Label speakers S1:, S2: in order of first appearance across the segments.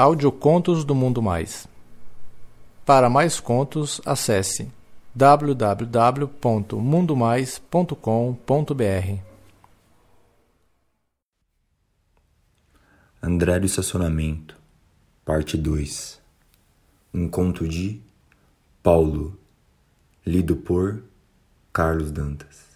S1: Audiocontos do Mundo Mais. Para mais contos, acesse www.mundomais.com.br.
S2: André do Estacionamento, Parte 2 Um conto de Paulo, lido por Carlos Dantas.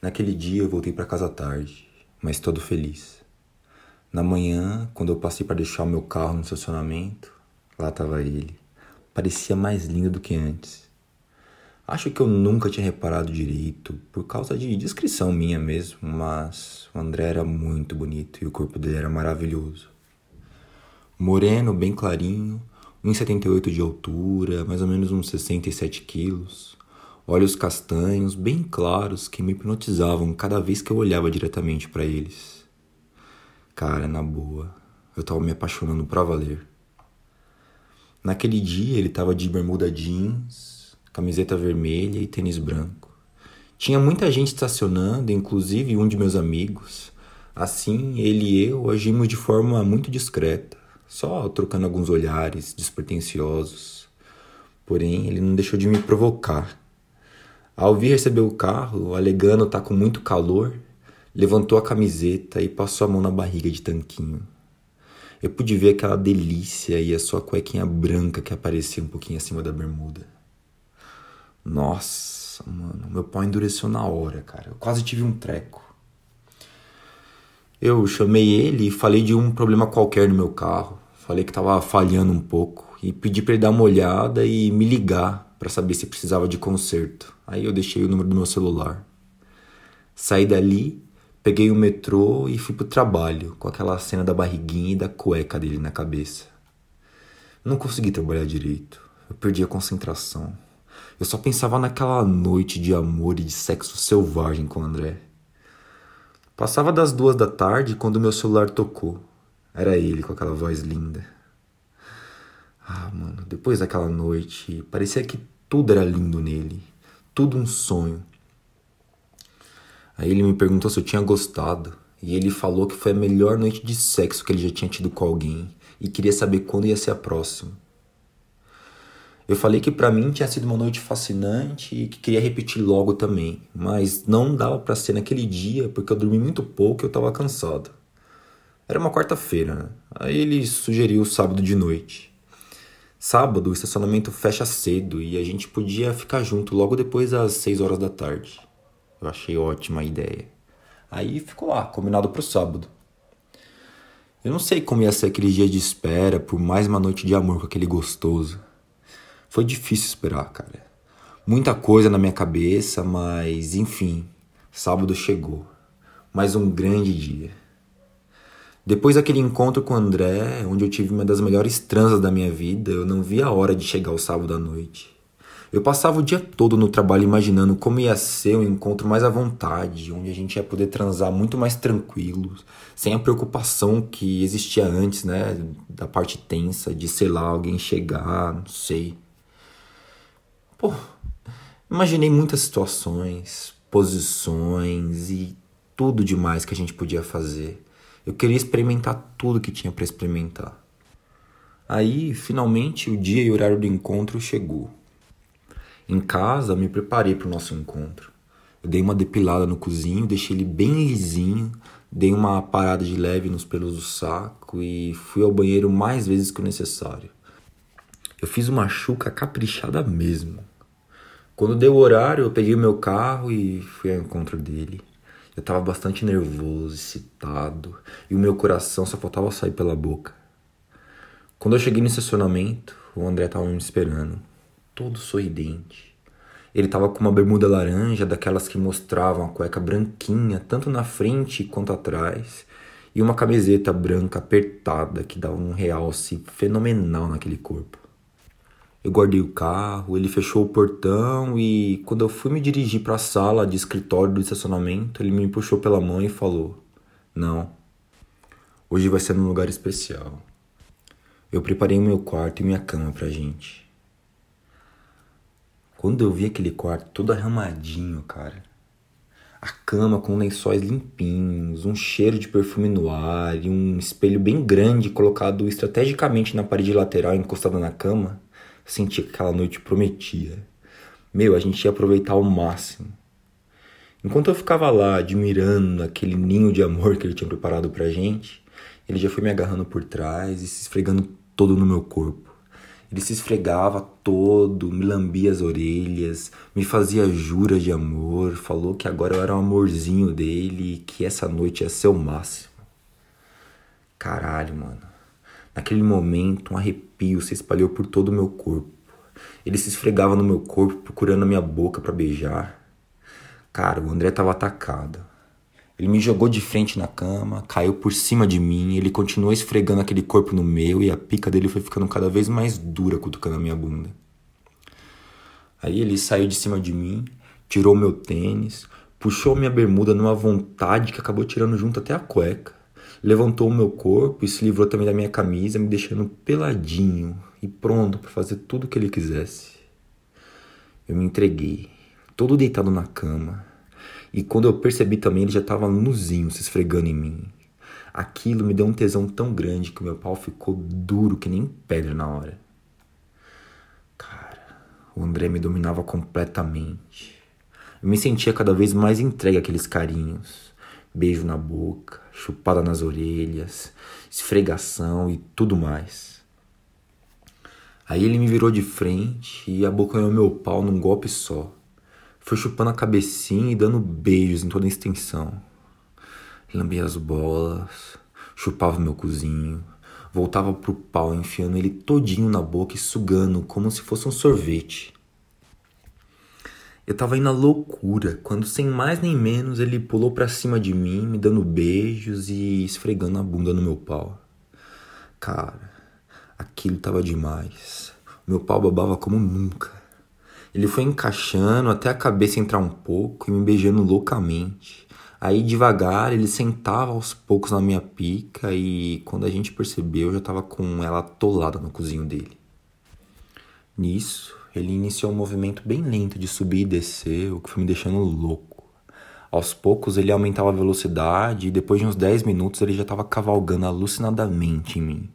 S2: Naquele dia eu voltei para casa tarde, mas todo feliz. Na manhã, quando eu passei para deixar o meu carro no estacionamento, lá estava ele. Parecia mais lindo do que antes. Acho que eu nunca tinha reparado direito, por causa de descrição minha mesmo, mas o André era muito bonito e o corpo dele era maravilhoso. Moreno, bem clarinho, 1,78 de altura, mais ou menos uns 67 quilos, olhos castanhos, bem claros, que me hipnotizavam cada vez que eu olhava diretamente para eles. Cara, na boa, eu tava me apaixonando pra valer. Naquele dia ele tava de bermuda jeans, camiseta vermelha e tênis branco. Tinha muita gente estacionando, inclusive um de meus amigos. Assim, ele e eu agimos de forma muito discreta, só trocando alguns olhares despretensiosos. Porém, ele não deixou de me provocar. Ao vir receber o carro, alegando estar tá com muito calor, Levantou a camiseta e passou a mão na barriga de tanquinho. Eu pude ver aquela delícia e a sua cuequinha branca que aparecia um pouquinho acima da bermuda. Nossa, mano, meu pau endureceu na hora, cara. Eu quase tive um treco. Eu chamei ele e falei de um problema qualquer no meu carro. Falei que tava falhando um pouco e pedi para ele dar uma olhada e me ligar para saber se precisava de conserto. Aí eu deixei o número do meu celular. Saí dali Peguei o metrô e fui pro trabalho, com aquela cena da barriguinha e da cueca dele na cabeça. Não consegui trabalhar direito. Eu perdi a concentração. Eu só pensava naquela noite de amor e de sexo selvagem com o André. Passava das duas da tarde quando meu celular tocou. Era ele com aquela voz linda. Ah, mano, depois daquela noite, parecia que tudo era lindo nele. Tudo um sonho. Aí ele me perguntou se eu tinha gostado. E ele falou que foi a melhor noite de sexo que ele já tinha tido com alguém e queria saber quando ia ser a próxima. Eu falei que para mim tinha sido uma noite fascinante e que queria repetir logo também, mas não dava para ser naquele dia porque eu dormi muito pouco e eu tava cansado. Era uma quarta-feira, né? Aí ele sugeriu sábado de noite. Sábado o estacionamento fecha cedo e a gente podia ficar junto logo depois das seis horas da tarde. Eu achei ótima a ideia. Aí ficou lá, combinado para o sábado. Eu não sei como ia ser aquele dia de espera por mais uma noite de amor com aquele gostoso. Foi difícil esperar, cara. Muita coisa na minha cabeça, mas enfim, sábado chegou. Mais um grande dia. Depois daquele encontro com o André, onde eu tive uma das melhores transas da minha vida, eu não vi a hora de chegar o sábado à noite. Eu passava o dia todo no trabalho imaginando como ia ser um encontro mais à vontade, onde a gente ia poder transar muito mais tranquilo, sem a preocupação que existia antes, né? Da parte tensa, de sei lá, alguém chegar, não sei. Pô, imaginei muitas situações, posições e tudo demais que a gente podia fazer. Eu queria experimentar tudo que tinha para experimentar. Aí, finalmente, o dia e o horário do encontro chegou. Em casa, me preparei para o nosso encontro. Eu dei uma depilada no cozinho, deixei ele bem lisinho, dei uma parada de leve nos pelos do saco e fui ao banheiro mais vezes que o necessário. Eu fiz uma chuca caprichada mesmo. Quando deu o horário, eu peguei o meu carro e fui ao encontro dele. Eu estava bastante nervoso, excitado, e o meu coração só faltava sair pela boca. Quando eu cheguei no estacionamento, o André estava me esperando todo sorridente. Ele estava com uma bermuda laranja, daquelas que mostravam a cueca branquinha, tanto na frente quanto atrás, e uma camiseta branca apertada que dava um realce fenomenal naquele corpo. Eu guardei o carro, ele fechou o portão e, quando eu fui me dirigir para a sala de escritório do estacionamento, ele me puxou pela mão e falou: Não, hoje vai ser num lugar especial. Eu preparei o meu quarto e minha cama pra gente. Quando eu vi aquele quarto todo arrumadinho, cara, A cama com lençóis limpinhos, um cheiro de perfume no ar e um espelho bem grande colocado estrategicamente na parede lateral encostada na cama, senti que aquela noite prometia. Meu, a gente ia aproveitar ao máximo. Enquanto eu ficava lá admirando aquele ninho de amor que ele tinha preparado pra gente, ele já foi me agarrando por trás e se esfregando todo no meu corpo. Ele se esfregava todo, me lambia as orelhas, me fazia juras de amor, falou que agora eu era um amorzinho dele e que essa noite ia ser o máximo. Caralho, mano. Naquele momento, um arrepio se espalhou por todo o meu corpo. Ele se esfregava no meu corpo, procurando a minha boca para beijar. Cara, o André tava atacado. Ele me jogou de frente na cama, caiu por cima de mim, ele continuou esfregando aquele corpo no meu e a pica dele foi ficando cada vez mais dura cutucando a minha bunda. Aí ele saiu de cima de mim, tirou meu tênis, puxou minha bermuda numa vontade que acabou tirando junto até a cueca. Levantou o meu corpo e se livrou também da minha camisa, me deixando peladinho e pronto para fazer tudo o que ele quisesse. Eu me entreguei, todo deitado na cama, e quando eu percebi também, ele já estava nuzinho se esfregando em mim. Aquilo me deu um tesão tão grande que meu pau ficou duro que nem pedra na hora. Cara, o André me dominava completamente. Eu me sentia cada vez mais entregue àqueles carinhos. Beijo na boca, chupada nas orelhas, esfregação e tudo mais. Aí ele me virou de frente e abocanhou meu pau num golpe só. Foi chupando a cabecinha e dando beijos em toda a extensão. Lambia as bolas, chupava meu cozinho, voltava pro pau enfiando ele todinho na boca e sugando como se fosse um sorvete. Eu tava indo na loucura, quando sem mais nem menos ele pulou pra cima de mim, me dando beijos e esfregando a bunda no meu pau. Cara, aquilo tava demais. Meu pau babava como nunca. Ele foi encaixando até a cabeça entrar um pouco e me beijando loucamente. Aí devagar ele sentava aos poucos na minha pica e quando a gente percebeu eu já estava com ela atolada no cozinho dele. Nisso, ele iniciou um movimento bem lento de subir e descer, o que foi me deixando louco. Aos poucos ele aumentava a velocidade e depois de uns 10 minutos ele já estava cavalgando alucinadamente em mim.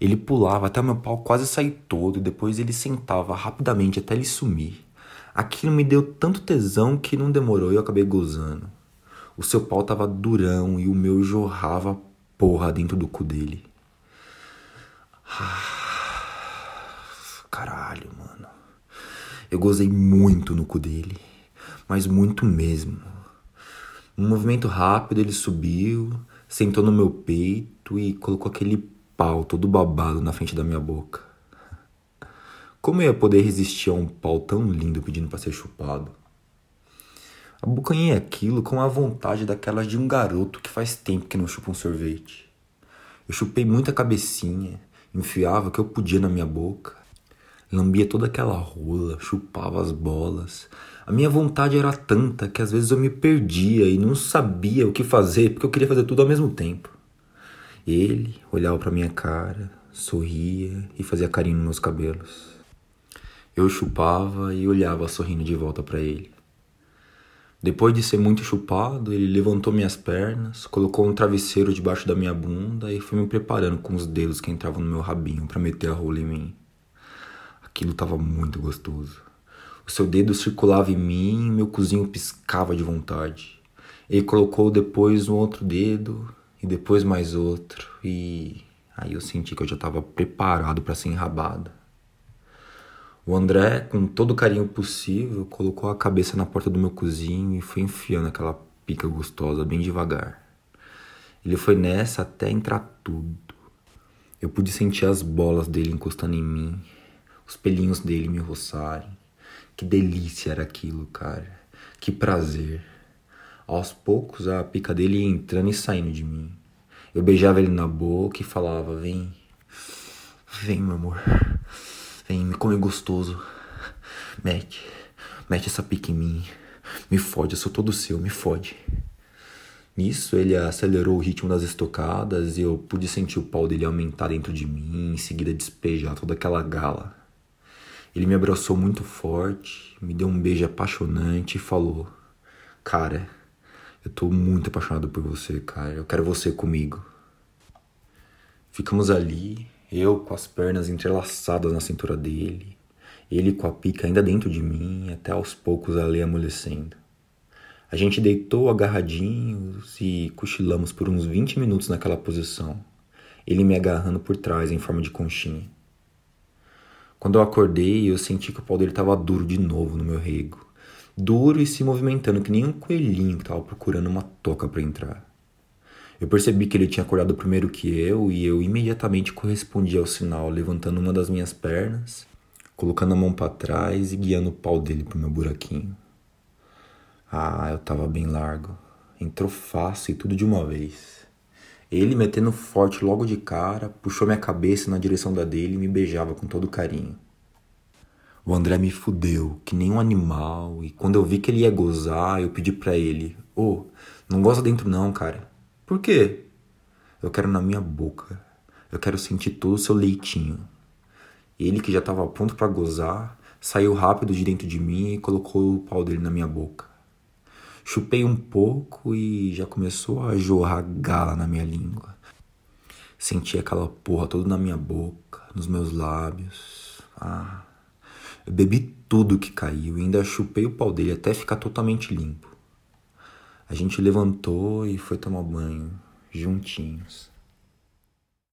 S2: Ele pulava até meu pau quase sair todo e depois ele sentava rapidamente até ele sumir. Aquilo me deu tanto tesão que não demorou e eu acabei gozando. O seu pau tava durão e o meu jorrava porra dentro do cu dele. Caralho, mano. Eu gozei muito no cu dele, mas muito mesmo. Um movimento rápido ele subiu, sentou no meu peito e colocou aquele pau todo babado na frente da minha boca. Como eu ia poder resistir a um pau tão lindo pedindo para ser chupado? Abocanhei aquilo com a vontade daquelas de um garoto que faz tempo que não chupa um sorvete. Eu chupei muita cabecinha, enfiava o que eu podia na minha boca, lambia toda aquela rola, chupava as bolas. A minha vontade era tanta que às vezes eu me perdia e não sabia o que fazer porque eu queria fazer tudo ao mesmo tempo. Ele olhava para minha cara, sorria e fazia carinho nos meus cabelos. Eu chupava e olhava sorrindo de volta para ele. Depois de ser muito chupado, ele levantou minhas pernas, colocou um travesseiro debaixo da minha bunda e foi me preparando com os dedos que entravam no meu rabinho para meter a rola em mim. Aquilo estava muito gostoso. O seu dedo circulava em mim e meu cozinho piscava de vontade. Ele colocou depois um outro dedo e depois mais outro, e aí eu senti que eu já estava preparado para ser enrabado. O André, com todo o carinho possível, colocou a cabeça na porta do meu cozinho e foi enfiando aquela pica gostosa bem devagar. Ele foi nessa até entrar tudo. Eu pude sentir as bolas dele encostando em mim, os pelinhos dele me roçarem. Que delícia era aquilo, cara. Que prazer. Aos poucos, a pica dele ia entrando e saindo de mim. Eu beijava ele na boca e falava: Vem, vem, meu amor. Vem, me come gostoso. Mete, mete essa pica em mim. Me fode, eu sou todo seu, me fode. Nisso, ele acelerou o ritmo das estocadas e eu pude sentir o pau dele aumentar dentro de mim, em seguida despejar toda aquela gala. Ele me abraçou muito forte, me deu um beijo apaixonante e falou: Cara, Eu tô muito apaixonado por você, cara. Eu quero você comigo. Ficamos ali, eu com as pernas entrelaçadas na cintura dele, ele com a pica ainda dentro de mim, até aos poucos ali amolecendo. A gente deitou agarradinhos e cochilamos por uns 20 minutos naquela posição, ele me agarrando por trás em forma de conchinha. Quando eu acordei, eu senti que o pau dele estava duro de novo no meu rego. Duro e se movimentando que nem um coelhinho que estava procurando uma toca para entrar. Eu percebi que ele tinha acordado primeiro que eu e eu imediatamente correspondi ao sinal, levantando uma das minhas pernas, colocando a mão para trás e guiando o pau dele pro meu buraquinho. Ah, eu tava bem largo. Entrou fácil e tudo de uma vez. Ele, metendo forte logo de cara, puxou minha cabeça na direção da dele e me beijava com todo carinho. O André me fudeu, que nem um animal, e quando eu vi que ele ia gozar, eu pedi para ele: Ô, oh, não goza dentro não, cara. Por quê? Eu quero na minha boca. Eu quero sentir todo o seu leitinho. Ele, que já estava pronto para gozar, saiu rápido de dentro de mim e colocou o pau dele na minha boca. Chupei um pouco e já começou a jorrar gala na minha língua. Senti aquela porra toda na minha boca, nos meus lábios. Ah, eu bebi tudo que caiu e ainda chupei o pau dele até ficar totalmente limpo. A gente levantou e foi tomar banho juntinhos.